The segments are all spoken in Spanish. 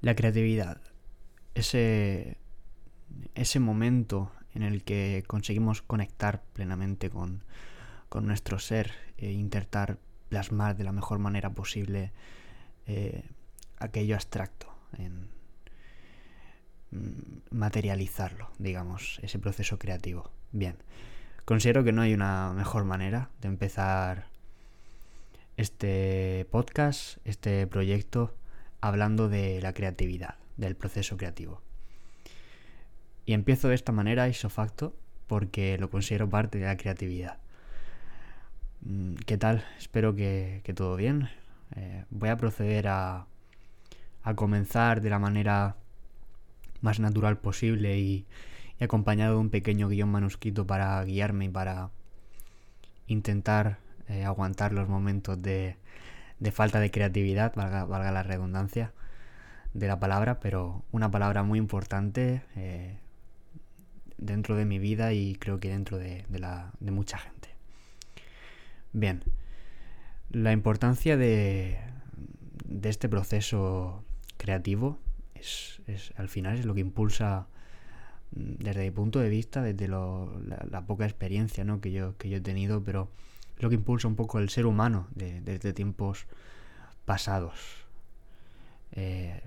La creatividad, ese, ese momento en el que conseguimos conectar plenamente con, nuestro ser e intentar plasmar de la mejor manera posible eh, aquello abstracto, en mm, materializarlo, digamos, ese proceso creativo. Bien, considero que no hay una mejor manera de empezar este podcast, este proyecto, hablando de la creatividad, del proceso creativo. Y empiezo de esta manera, isofacto, porque lo considero parte de la creatividad. Mm, ¿Qué tal? Espero que, todo bien. Eh, voy a proceder a, a, comenzar de la manera más natural posible y, acompañado de un pequeño guion manuscrito para guiarme y para intentar eh, aguantar los momentos de, de falta de creatividad, valga, la redundancia de la palabra, pero una palabra muy importante eh, dentro de mi vida y creo que dentro de, la, de mucha gente. Bien, la importancia de, de este proceso creativo es, al final es lo que impulsa mm, desde mi punto de vista, desde la, poca experiencia ¿no? que, yo, que yo he tenido, pero lo que impulsa un poco el ser humano desde tiempos pasados. Eh,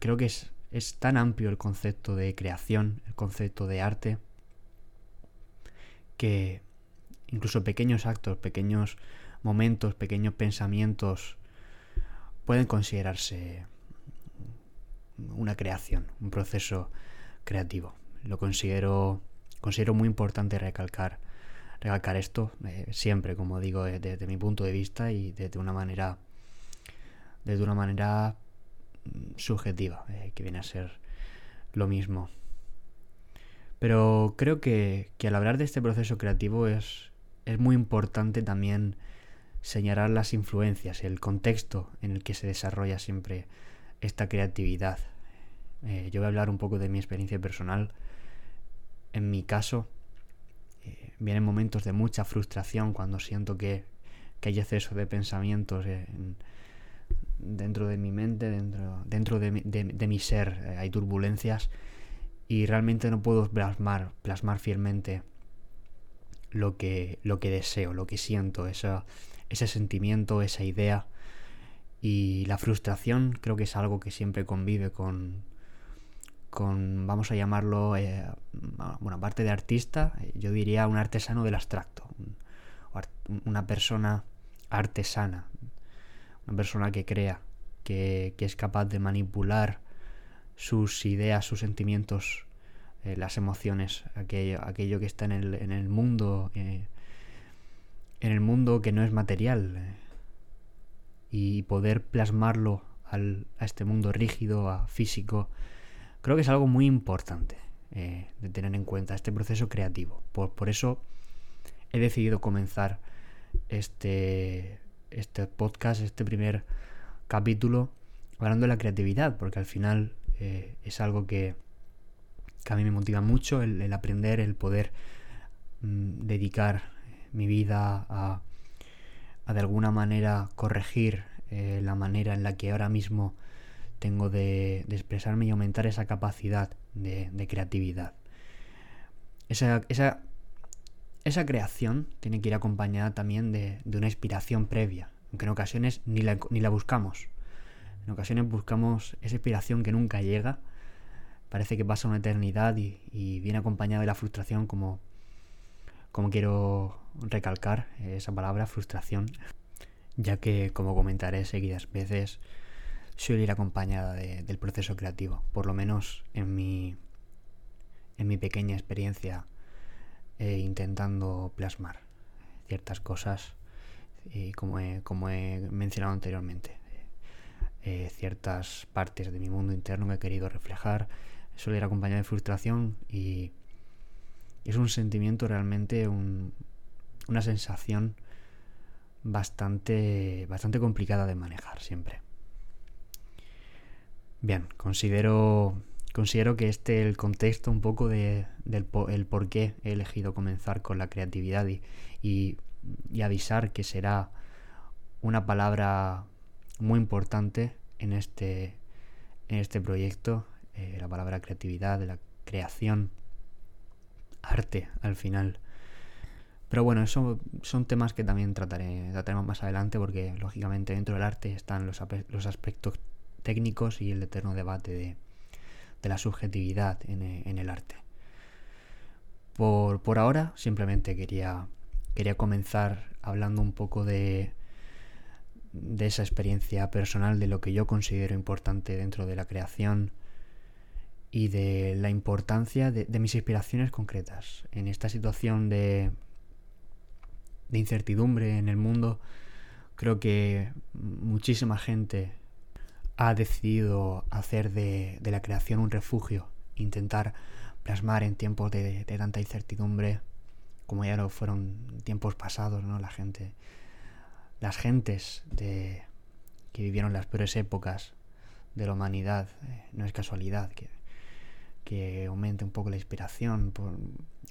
creo que es, es tan amplio el concepto de creación, el concepto de arte, que incluso pequeños actos, pequeños momentos, pequeños pensamientos pueden considerarse una creación, un proceso creativo. Lo considero, considero muy importante recalcar recalcar esto eh, siempre, como digo, desde, mi punto de vista y desde una manera, desde una manera mm, subjetiva, eh, que viene a ser lo mismo. Pero creo que, al hablar de este proceso creativo es, es muy importante también señalar las influencias, el contexto en el que se desarrolla siempre esta creatividad. Eh, yo voy a hablar un poco de mi experiencia personal. En mi caso, vienen momentos de mucha frustración cuando siento que, hay exceso de pensamientos dentro de mi mente, dentro, dentro de, mi ser, eh, hay turbulencias y realmente no puedo plasmar, plasmar fielmente lo que, lo que deseo, lo que siento, ese sentimiento, esa idea. Y la frustración creo que es algo que siempre convive con, con, vamos a llamarlo, eh, bueno, aparte de artista, eh, yo diría un artesano del abstracto, una persona artesana, una persona que crea, que, es capaz de manipular sus ideas, sus sentimientos, eh, las emociones, aquello, aquello que está en el, en el mundo, en el mundo que no es material, y poder plasmarlo al, a este mundo rígido, a físico, Creo que es algo muy importante eh, de tener en cuenta este proceso creativo. Por, eso he decidido comenzar este, este podcast, este primer capítulo, hablando de la creatividad, porque al final eh, es algo que, a mí me motiva mucho, el, aprender, el poder mm, dedicar mi vida a, de alguna manera corregir eh, la manera en la que ahora mismo tengo de, expresarme y aumentar esa capacidad de, creatividad. Esa, esa, creación tiene que ir acompañada también de, una inspiración previa, aunque en ocasiones ni la, ni la buscamos. En ocasiones buscamos esa inspiración que nunca llega, parece que pasa una eternidad y, viene acompañada de la frustración como, como quiero recalcar esa palabra, frustración, ya que como comentaré seguidas veces, suele ir acompañada del proceso creativo, por lo menos en mi, en mi pequeña experiencia eh, intentando plasmar ciertas cosas, y como, he, como he mencionado anteriormente, eh, ciertas partes de mi mundo interno que he querido reflejar, suele ir acompañada de frustración y es un sentimiento realmente, una sensación bastante, bastante complicada de manejar siempre. Bien, considero, considero que este es el contexto un poco de, del el por qué he elegido comenzar con la creatividad y, y, avisar que será una palabra muy importante en este, en este proyecto, eh, la palabra creatividad, la creación, arte al final. Pero bueno, eso son temas que también trataré, trataremos más adelante porque lógicamente dentro del arte están los, los aspectos técnicos y el eterno debate de, la subjetividad en, en el arte. Por, por, ahora simplemente quería, quería comenzar hablando un poco de, de esa experiencia personal, de lo que yo considero importante dentro de la creación y de la importancia de, de mis inspiraciones concretas. En esta situación de, de incertidumbre en el mundo, creo que muchísima gente ha decidido hacer de, de la creación un refugio, intentar plasmar en tiempos de, de, tanta incertidumbre, como ya lo fueron tiempos pasados, ¿no? La gente, las gentes de, que vivieron las peores épocas de la humanidad, eh, no es casualidad que, que aumente un poco la inspiración, por,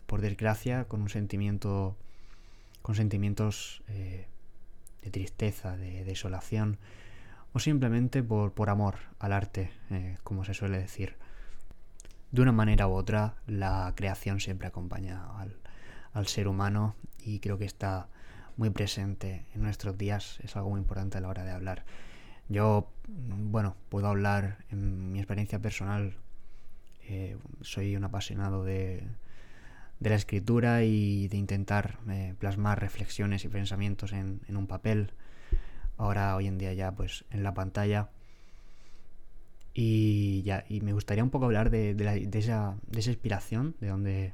por desgracia, con un sentimiento, con sentimientos eh, de tristeza, de desolación, o simplemente por, por amor al arte, eh, como se suele decir. De una manera u otra, la creación siempre acompaña al, al ser humano y creo que está muy presente en nuestros días, es algo muy importante a la hora de hablar. Yo, bueno, puedo hablar en mi experiencia personal, eh, soy un apasionado de, de, la escritura y de intentar eh, plasmar reflexiones y pensamientos en, en un papel ahora hoy en día ya pues en la pantalla. Y ya, y me gustaría un poco hablar de, de, la, de esa, de esa inspiración, de donde,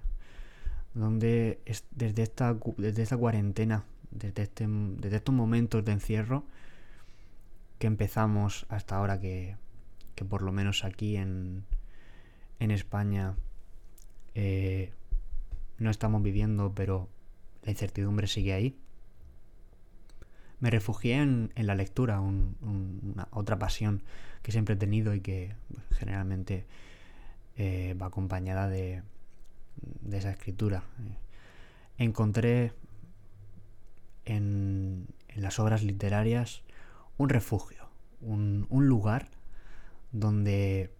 donde es, desde, esta, desde esta cuarentena, desde, este, desde estos momentos de encierro que empezamos hasta ahora que, que por lo menos aquí en, en España eh, no estamos viviendo, pero la incertidumbre sigue ahí me refugié en, la lectura, un, un, una, otra pasión que siempre he tenido y que generalmente eh, va acompañada de, esa escritura. Encontré en, las obras literarias un refugio, un, un lugar donde,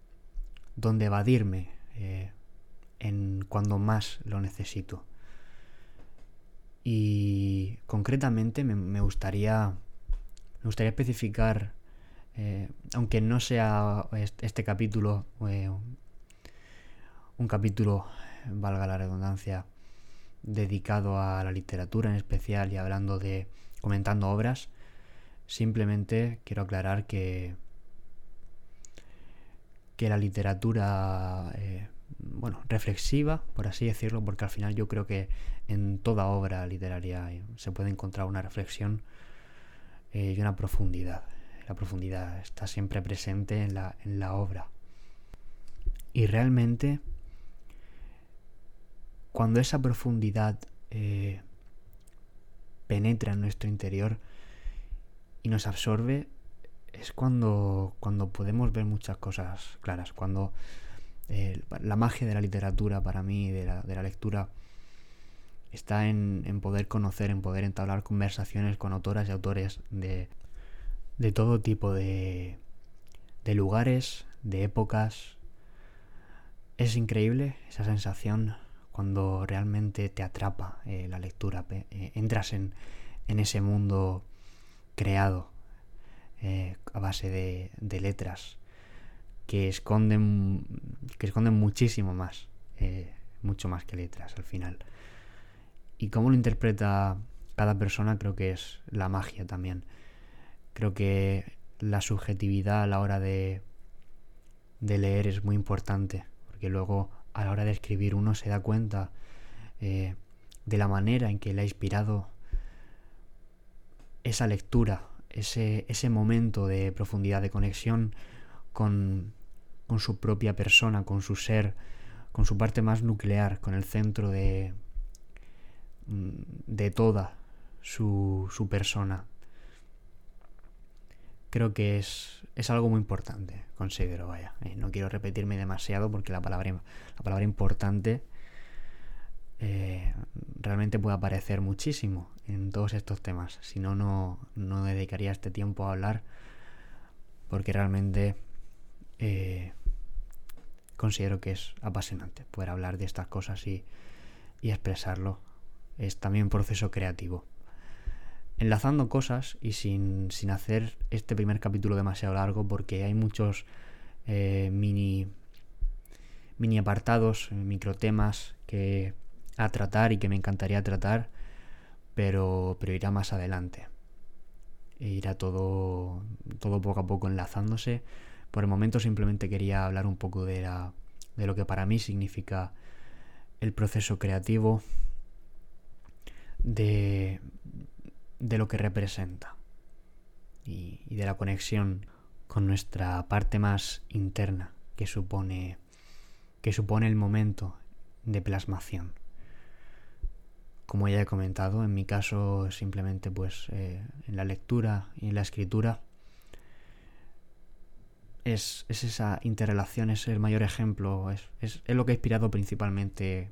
donde evadirme eh, en cuando más lo necesito. Y concretamente me, gustaría me gustaría especificar, eh, aunque no sea este, este capítulo eh, un capítulo, valga la redundancia, dedicado a la literatura en especial y hablando de comentando obras, simplemente quiero aclarar que que la literatura eh, bueno, reflexiva, por así decirlo, porque al final yo creo que en toda obra literaria se puede encontrar una reflexión eh, y una profundidad. La profundidad está siempre presente en la, en la obra. Y realmente, cuando esa profundidad eh, penetra en nuestro interior y nos absorbe, es cuando, cuando podemos ver muchas cosas claras, cuando la magia de la literatura para mí, de la, de la lectura, está en, en, poder conocer, en poder entablar conversaciones con autoras y autores de, de todo tipo de, de lugares, de épocas. Es increíble esa sensación cuando realmente te atrapa eh, la lectura, eh, entras en, en, ese mundo creado eh, a base de, de letras que esconden, que esconden muchísimo más, eh, mucho más que letras al final. Y cómo lo interpreta cada persona creo que es la magia también. Creo que la subjetividad a la hora de, de leer es muy importante, porque luego a la hora de escribir uno se da cuenta eh, de la manera en que le ha inspirado esa lectura, ese, ese momento de profundidad, de conexión con, con su propia persona, con su ser, con su parte más nuclear, con el centro de, mm, de toda su, su persona. Creo que es, es, algo muy importante, considero, vaya. Eh, no quiero repetirme demasiado porque la palabra, la palabra importante eh, realmente puede aparecer muchísimo en todos estos temas. Si no, no dedicaría este tiempo a hablar porque realmente eh, considero que es apasionante poder hablar de estas cosas y, y expresarlo. Es también un proceso creativo. Enlazando cosas y sin, sin hacer este primer capítulo demasiado largo porque hay muchos eh, mini, mini apartados, micro temas que a tratar y que me encantaría tratar, pero, pero irá más adelante. Irá todo, todo poco a poco enlazándose. Por el momento simplemente quería hablar un poco de, lo que para mí significa el proceso creativo, de, lo que representa y, y de la conexión con nuestra parte más interna que supone que supone el momento de plasmación. Como ya he comentado, en mi caso simplemente pues eh, en la lectura y en la escritura es, es, esa interrelación, es el mayor ejemplo, es, es, es, lo que ha inspirado principalmente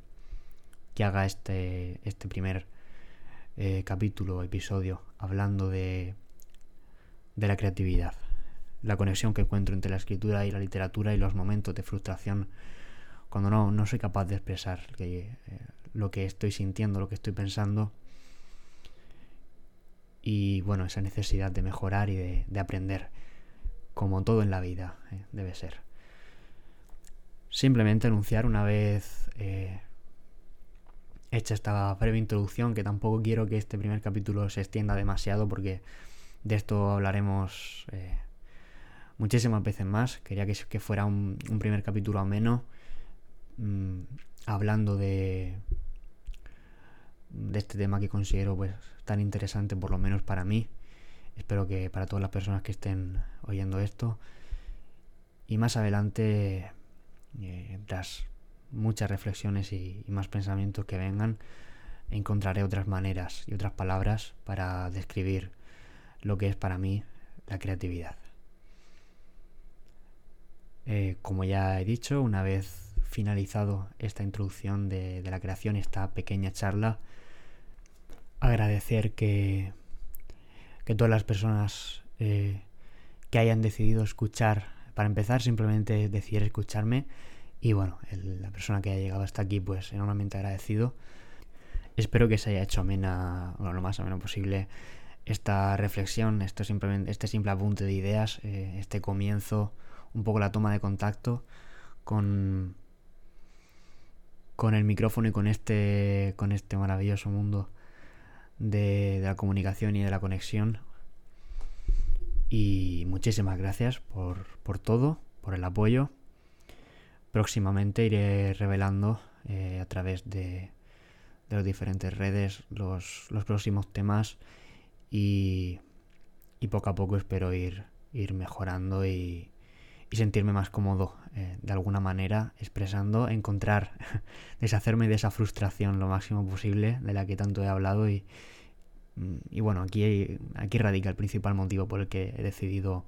que haga este, este primer eh, capítulo, episodio, hablando de, de la creatividad la conexión que encuentro entre la escritura y la literatura y los momentos de frustración cuando no, no soy capaz de expresar eh, lo que estoy sintiendo, lo que estoy pensando. Y bueno, esa necesidad de mejorar y de aprender, como todo en la vida eh, debe ser. Simplemente anunciar una vez eh, hecha esta breve introducción, que tampoco quiero que este primer capítulo se extienda demasiado porque de esto hablaremos eh, muchísimas veces más. Quería que, fuera un, un, primer capítulo ameno, mmm, hablando de, de este tema que considero pues tan interesante, por lo menos para mí. Espero que para todas las personas que estén oyendo esto. Y más adelante, eh, tras muchas reflexiones y, más pensamientos que vengan, encontraré otras maneras y otras palabras para describir lo que es para mí la creatividad. Eh, como ya he dicho, una vez finalizado esta introducción de, de la creación, esta pequeña charla, agradecer que, que todas las personas eh, que hayan decidido escuchar, para empezar, simplemente decidir escucharme, y bueno, la persona que haya llegado hasta aquí, pues enormemente agradecido. Espero que se haya hecho amena, bueno, lo más ameno posible, esta reflexión, esto simplemente, este simple apunte de ideas, eh, este comienzo un poco la toma de contacto con, con el micrófono y con este, con este maravilloso mundo de, la comunicación y de la conexión. Y muchísimas gracias por, por todo, por el apoyo. Próximamente iré revelando eh, a través de, de las diferentes redes los, los próximos temas y, y poco a poco espero ir, ir mejorando y, y sentirme más cómodo eh, de alguna manera expresando, encontrar, deshacerme de esa frustración lo máximo posible de la que tanto he hablado y, mm, y bueno, aquí, aquí radica el principal motivo por el que he decidido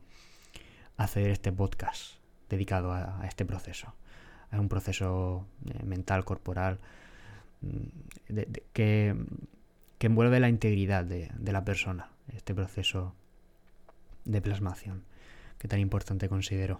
hacer este podcast dedicado a, este proceso. A un proceso eh, mental, corporal, mm, que, que envuelve la integridad de, de la persona, este proceso de plasmación que tan importante considero.